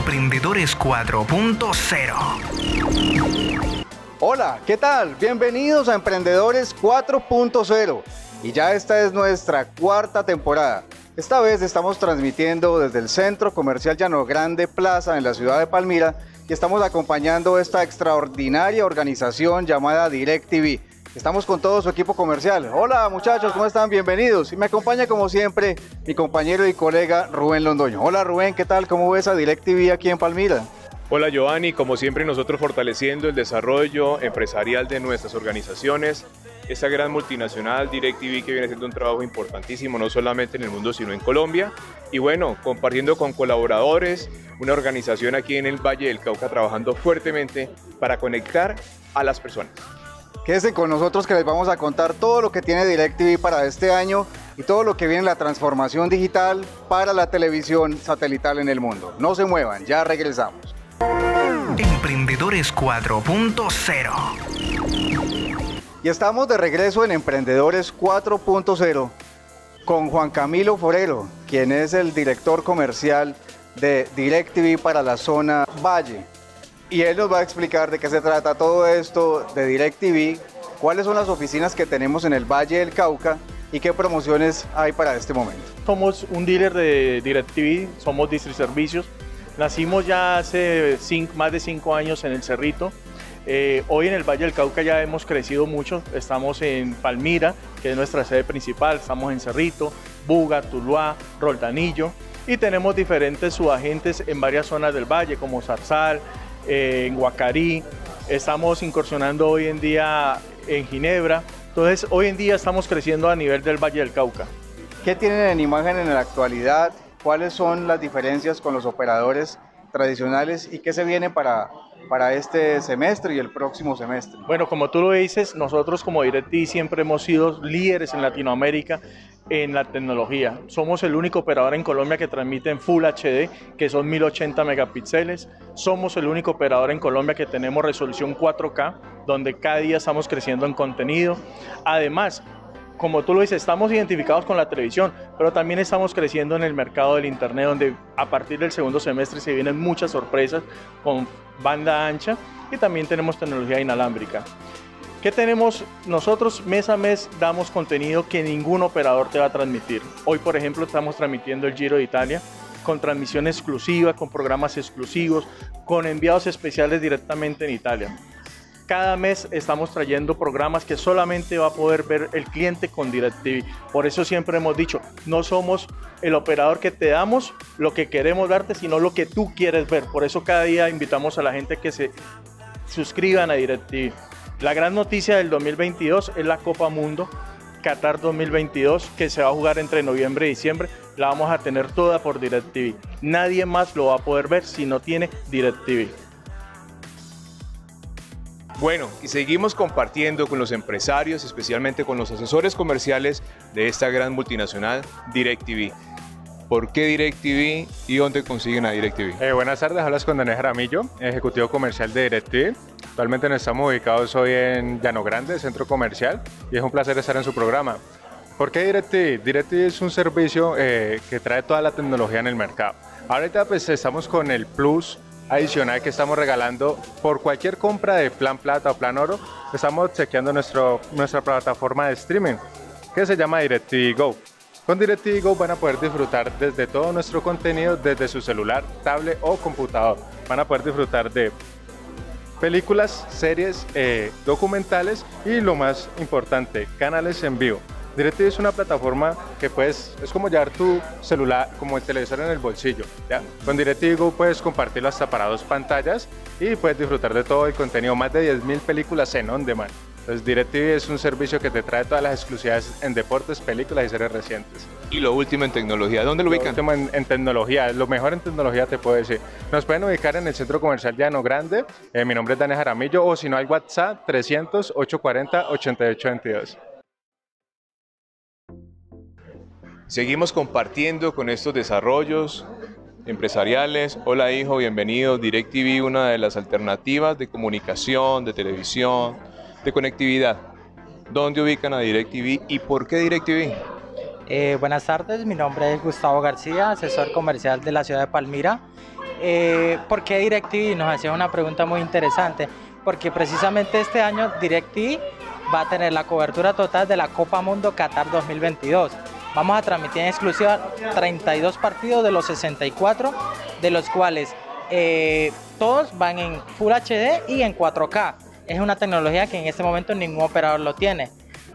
Emprendedores 4.0. Hola, ¿qué tal? Bienvenidos a Emprendedores 4.0. Y ya esta es nuestra cuarta temporada. Esta vez estamos transmitiendo desde el Centro Comercial Llano Grande Plaza en la ciudad de Palmira y estamos acompañando esta extraordinaria organización llamada DirecTV. Estamos con todo su equipo comercial. Hola muchachos, ¿cómo están? Bienvenidos. Y me acompaña como siempre mi compañero y colega Rubén Londoño. Hola Rubén, ¿qué tal? ¿Cómo ves a DirecTV aquí en Palmira? Hola Giovanni, como siempre nosotros fortaleciendo el desarrollo empresarial de nuestras organizaciones, esta gran multinacional DirecTV que viene haciendo un trabajo importantísimo no solamente en el mundo sino en Colombia y bueno, compartiendo con colaboradores, una organización aquí en el Valle del Cauca trabajando fuertemente para conectar a las personas. Quédense con nosotros que les vamos a contar todo lo que tiene DirecTV para este año y todo lo que viene en la transformación digital para la televisión satelital en el mundo. No se muevan, ya regresamos. Emprendedores 4.0 Y estamos de regreso en Emprendedores 4.0 con Juan Camilo Forero, quien es el director comercial de DirecTV para la zona Valle y él nos va a explicar de qué se trata todo esto de DirecTV, cuáles son las oficinas que tenemos en el Valle del Cauca y qué promociones hay para este momento. Somos un dealer de DirecTV, somos District Servicios. Nacimos ya hace más de cinco años en el Cerrito. Eh, hoy en el Valle del Cauca ya hemos crecido mucho. Estamos en Palmira, que es nuestra sede principal. Estamos en Cerrito, Buga, Tuluá, Roldanillo. Y tenemos diferentes subagentes en varias zonas del valle, como Zarzal, eh, en Guacarí, estamos incursionando hoy en día en Ginebra. Entonces, hoy en día estamos creciendo a nivel del Valle del Cauca. ¿Qué tienen en imagen en la actualidad? ¿Cuáles son las diferencias con los operadores tradicionales y qué se viene para, para este semestre y el próximo semestre? Bueno, como tú lo dices, nosotros como DirecTV siempre hemos sido líderes en Latinoamérica en la tecnología. Somos el único operador en Colombia que transmite en Full HD, que son 1080 megapíxeles. Somos el único operador en Colombia que tenemos resolución 4K, donde cada día estamos creciendo en contenido. Además, como tú lo dices, estamos identificados con la televisión, pero también estamos creciendo en el mercado del Internet, donde a partir del segundo semestre se vienen muchas sorpresas con banda ancha y también tenemos tecnología inalámbrica. ¿Qué tenemos? Nosotros mes a mes damos contenido que ningún operador te va a transmitir. Hoy, por ejemplo, estamos transmitiendo el Giro de Italia con transmisión exclusiva, con programas exclusivos, con enviados especiales directamente en Italia. Cada mes estamos trayendo programas que solamente va a poder ver el cliente con DirecTV. Por eso siempre hemos dicho, no somos el operador que te damos lo que queremos darte, sino lo que tú quieres ver. Por eso cada día invitamos a la gente que se suscriban a DirecTV. La gran noticia del 2022 es la Copa Mundo Qatar 2022 que se va a jugar entre noviembre y diciembre. La vamos a tener toda por DirecTV. Nadie más lo va a poder ver si no tiene DirecTV. Bueno, y seguimos compartiendo con los empresarios, especialmente con los asesores comerciales de esta gran multinacional DirecTV. ¿Por qué DirecTV y dónde consiguen a DirecTV? Eh, buenas tardes, hablas con Daniel Jaramillo, ejecutivo comercial de DirecTV. Actualmente nos estamos ubicados hoy en Llano Grande, centro comercial, y es un placer estar en su programa. ¿Por qué DirecTV? DirecTV es un servicio eh, que trae toda la tecnología en el mercado. Ahorita pues estamos con el Plus adicional que estamos regalando por cualquier compra de plan plata o plan oro. Estamos chequeando nuestro, nuestra plataforma de streaming que se llama DirecTV Go. Con DirecTV Go van a poder disfrutar desde todo nuestro contenido desde su celular, tablet o computador. Van a poder disfrutar de películas, series, eh, documentales y lo más importante, canales en vivo. DirecTV es una plataforma que puedes, es como llevar tu celular, como el televisor en el bolsillo. ¿ya? Con DirecTV Go puedes compartirlo hasta para dos pantallas y puedes disfrutar de todo el contenido, más de 10.000 películas en on demand. Entonces DirecTV es un servicio que te trae todas las exclusividades en deportes, películas y series recientes. Y lo último en tecnología, ¿dónde lo, ubican? Lo último en, tecnología, lo mejor en tecnología te puedo decir. Nos pueden ubicar en el Centro Comercial Llano Grande, eh, mi nombre es Daniel Jaramillo, o si no hay WhatsApp 300 840 8822. Seguimos compartiendo con estos desarrollos empresariales. Hola hijo, bienvenido. DirecTV, una de las alternativas de comunicación, de televisión, de conectividad. ¿Dónde ubican a DirecTV y por qué DirecTV? Eh, buenas tardes, mi nombre es Gustavo García, asesor comercial de la ciudad de Palmira. Eh, ¿Por qué DirecTV? Nos hacía una pregunta muy interesante, porque precisamente este año DirecTV va a tener la cobertura total de la Copa Mundo Qatar 2022. Vamos a transmitir en exclusiva 32 partidos de los 64, de los cuales eh, todos van en Full HD y en 4K. Es una tecnología que en este momento ningún operador lo tiene.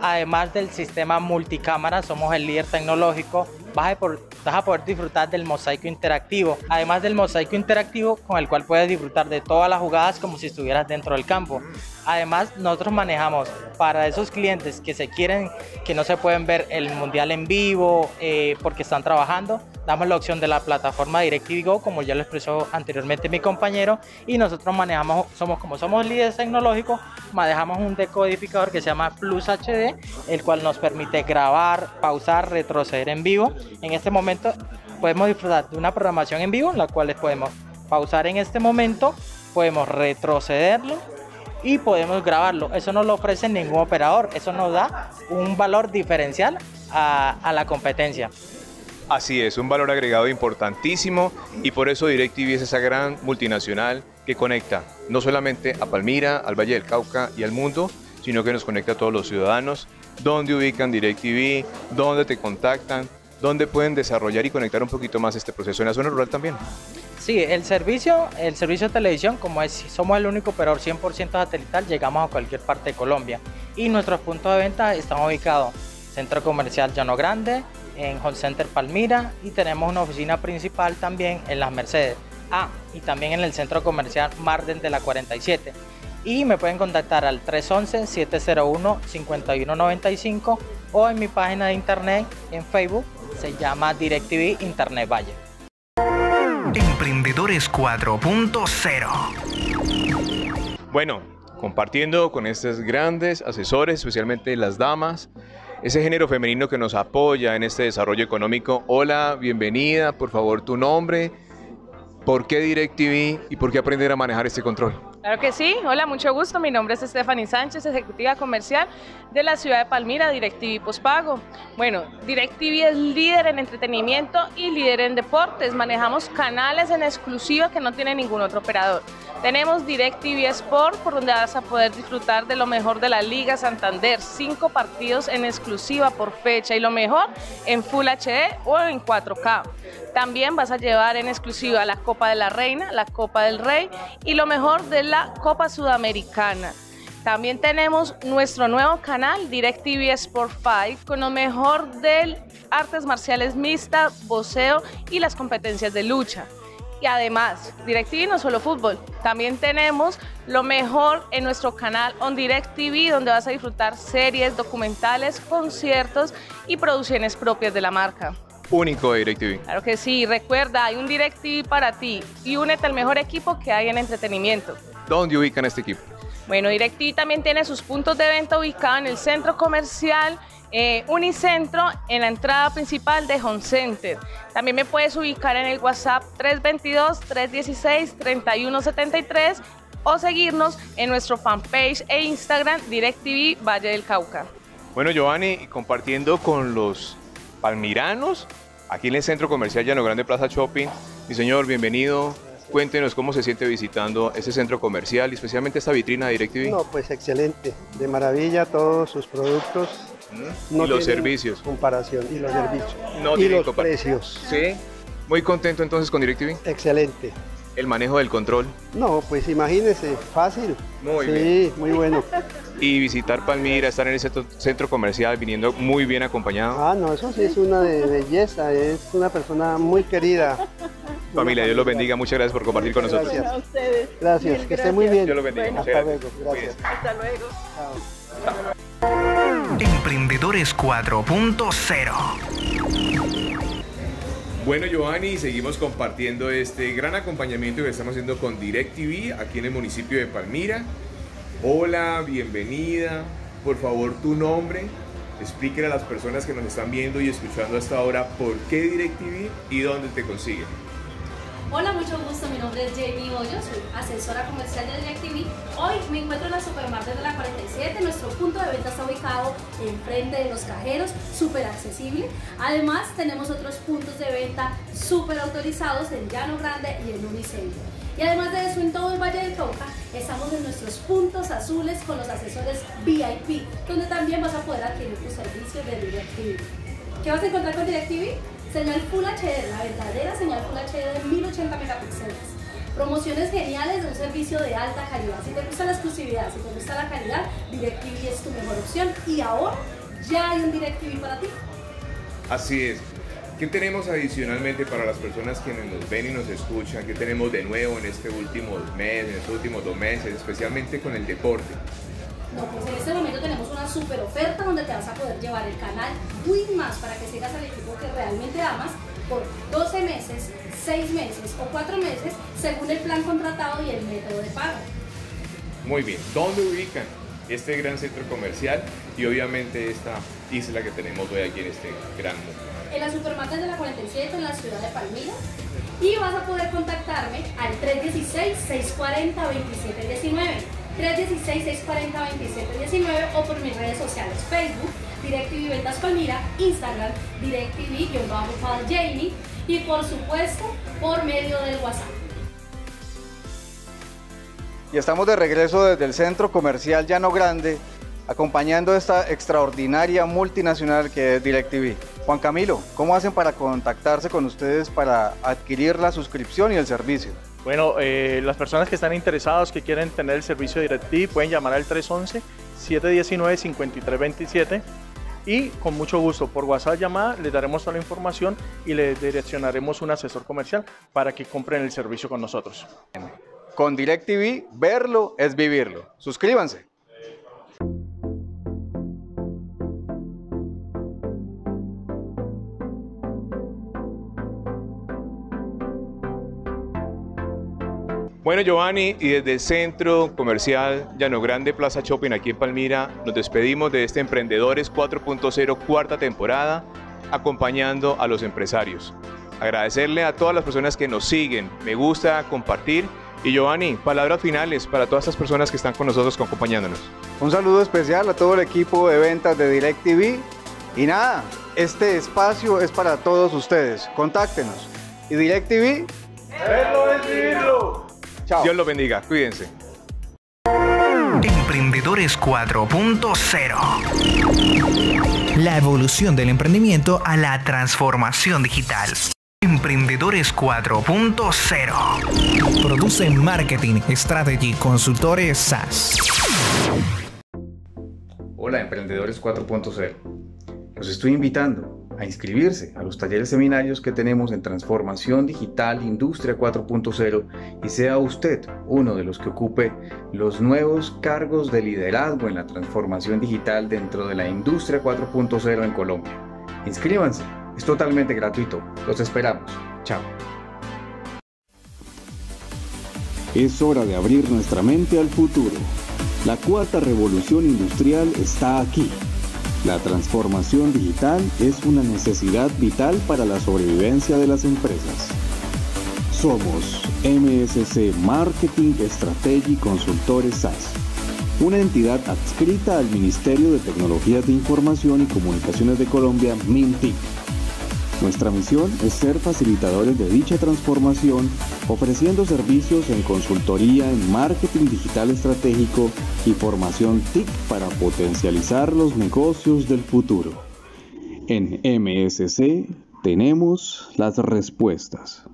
Además del sistema multicámara, somos el líder tecnológico. Vas a, por- vas a poder disfrutar del mosaico interactivo. Además del mosaico interactivo con el cual puedes disfrutar de todas las jugadas como si estuvieras dentro del campo. Además, nosotros manejamos para esos clientes que se quieren, que no se pueden ver el mundial en vivo eh, porque están trabajando, damos la opción de la plataforma DirecTV Go, como ya lo expresó anteriormente mi compañero, y nosotros manejamos, somos como somos líderes tecnológicos, manejamos un decodificador que se llama Plus HD, el cual nos permite grabar, pausar, retroceder en vivo. En este momento podemos disfrutar de una programación en vivo, en la cual podemos pausar en este momento, podemos retrocederlo y podemos grabarlo. Eso no lo ofrece ningún operador, eso nos da un valor diferencial a, a la competencia. Así es, un valor agregado importantísimo y por eso DirecTV es esa gran multinacional que conecta no solamente a Palmira, al Valle del Cauca y al mundo, sino que nos conecta a todos los ciudadanos, dónde ubican DirecTV, dónde te contactan, dónde pueden desarrollar y conectar un poquito más este proceso en la zona rural también. Sí, el servicio, el servicio de televisión, como es, somos el único operador 100% satelital, llegamos a cualquier parte de Colombia. Y nuestros puntos de venta están ubicados Centro Comercial Llano Grande, en Home Center Palmira y tenemos una oficina principal también en Las Mercedes. Ah, y también en el Centro Comercial Marden de la 47. Y me pueden contactar al 311-701-5195 o en mi página de internet en Facebook, se llama DirecTV Internet Valle. Emprendedores 4.0. Bueno, compartiendo con estos grandes asesores, especialmente las damas, ese género femenino que nos apoya en este desarrollo económico. Hola, bienvenida, por favor, tu nombre, por qué DirecTV y por qué aprender a manejar este control. Claro que sí, hola, mucho gusto. Mi nombre es Stephanie Sánchez, ejecutiva comercial de la ciudad de Palmira, DirecTV Pospago. Bueno, DirecTV es líder en entretenimiento y líder en deportes. Manejamos canales en exclusiva que no tiene ningún otro operador. Tenemos DirecTV Sport, por donde vas a poder disfrutar de lo mejor de la Liga Santander. Cinco partidos en exclusiva por fecha y lo mejor en Full HD o en 4K. También vas a llevar en exclusiva la Copa de la Reina, la Copa del Rey y lo mejor de la Copa Sudamericana. También tenemos nuestro nuevo canal, DirecTV Sport 5, con lo mejor de artes marciales mixtas, boxeo y las competencias de lucha. Y además, DirecTV no solo fútbol, también tenemos lo mejor en nuestro canal On DirecTV, donde vas a disfrutar series, documentales, conciertos y producciones propias de la marca. Único de DirecTV. Claro que sí, recuerda, hay un DirecTV para ti y únete al mejor equipo que hay en entretenimiento. ¿Dónde ubican este equipo? Bueno, DirecTV también tiene sus puntos de venta ubicados en el centro comercial eh, Unicentro, en la entrada principal de Home Center. También me puedes ubicar en el WhatsApp 322-316-3173 o seguirnos en nuestro fanpage e Instagram DirecTV Valle del Cauca. Bueno, Giovanni, y compartiendo con los palmiranos, aquí en el Centro Comercial Llano Grande Plaza Shopping. Mi señor, bienvenido. Cuéntenos cómo se siente visitando ese centro comercial y especialmente esta vitrina de DirecTV. No, pues excelente, de maravilla todos sus productos. ¿Mm? No y los servicios. Comparación y los servicios. No y los precios. Sí. Muy contento entonces con DirecTV. Excelente. El manejo del control No, pues imagínese, fácil. Muy sí, bien. muy bueno. y visitar Palmira, estar en ese centro- centro comercial viniendo muy bien acompañado. Ah, no, eso sí es una de belleza, es una persona muy querida. Familia, Dios los bendiga. Muchas gracias por compartir con nosotros. Gracias. A ustedes. Gracias, que esté muy bien. Dios los bendiga. Muchas Hasta gracias. luego, gracias. Hasta luego. Emprendedores 4.0. Bueno, Giovanni, seguimos compartiendo este gran acompañamiento que estamos haciendo con DirecTV aquí en el municipio de Palmira. Hola, bienvenida. Por favor, tu nombre. Explíquele a las personas que nos están viendo y escuchando hasta ahora por qué DirecTV y dónde te consiguen. Hola, mucho gusto. Mi nombre es Jamie Hoyos, soy asesora comercial de DirecTV. Hoy me encuentro en la Supermarket de la 47. Nuestro punto de venta está ubicado enfrente de los cajeros, súper accesible. Además, tenemos otros puntos de venta súper autorizados en Llano Grande y en Unicentro. Y además de eso, en todo el Valle del Cauca estamos en nuestros puntos azules con los asesores VIP, donde también vas a poder adquirir tus servicios de DirecTV. ¿Qué vas a encontrar con DirecTV? Señal Full HD, la verdadera señal Full HD de 1080 megapíxeles. Promociones geniales de un servicio de alta calidad. Si te gusta la exclusividad, si te gusta la calidad, DirecTV es tu mejor opción. Y ahora ya hay un DirecTV para ti. Así es. ¿Qué tenemos adicionalmente para las personas quienes nos ven y nos escuchan? ¿Qué tenemos de nuevo en este último mes, en estos últimos dos meses, especialmente con el deporte? No, pues en este momento tenemos una super oferta donde te vas a poder llevar el canal Win Más para que sigas al equipo que realmente amas por 12 meses, 6 meses o 4 meses según el plan contratado y el método de pago. Muy bien, ¿dónde ubican este gran centro comercial y obviamente esta isla que tenemos hoy aquí en este gran mundo? En la Supermarket de la 47 en la ciudad de Palmira y vas a poder contactarme al 316-640-2719. 316-640-2719 o por mis redes sociales Facebook, DirecTV Ventas Palmira, Instagram, DirecTV-Jamie y por supuesto por medio del WhatsApp. Y estamos de regreso desde el Centro Comercial Llano Grande, acompañando esta extraordinaria multinacional que es DirecTV. Juan Camilo, ¿cómo hacen para contactarse con ustedes para adquirir la suscripción y el servicio? Bueno, eh, las personas que están interesadas, que quieren tener el servicio DirecTV, pueden llamar al 311-719-5327 y con mucho gusto por WhatsApp llamada les daremos toda la información y les direccionaremos un asesor comercial para que compren el servicio con nosotros. Con DirecTV, verlo es vivirlo. Suscríbanse. Bueno, Giovanni, y desde el Centro Comercial Llano Grande Plaza Shopping aquí en Palmira, nos despedimos de este Emprendedores 4.0 cuarta temporada, acompañando a los empresarios. Agradecerle a todas las personas que nos siguen, me gusta compartir. Y Giovanni, palabras finales para todas estas personas que están con nosotros acompañándonos. Un saludo especial a todo el equipo de ventas de DirecTV. Y nada, este espacio es para todos ustedes. Contáctenos. Y DirecTV. Dios los bendiga, cuídense. Emprendedores 4.0. La evolución del emprendimiento a la transformación digital. Emprendedores 4.0. Produce Marketing Strategy Consultores SAS. Hola, Emprendedores 4.0. Los estoy invitando a inscribirse a los talleres seminarios que tenemos en Transformación Digital Industria 4.0 y sea usted uno de los que ocupe los nuevos cargos de liderazgo en la transformación digital dentro de la Industria 4.0 en Colombia. Inscríbanse, es totalmente gratuito. Los esperamos. Chao. Es hora de abrir nuestra mente al futuro. La cuarta revolución industrial está aquí. La transformación digital es una necesidad vital para la sobrevivencia de las empresas. Somos MSC Marketing Strategy Consultores SAS, una entidad adscrita al Ministerio de Tecnologías de Información y Comunicaciones de Colombia, MINTIC. Nuestra misión es ser facilitadores de dicha transformación, ofreciendo servicios en consultoría en marketing digital estratégico y formación TIC para potencializar los negocios del futuro. En MSC tenemos las respuestas.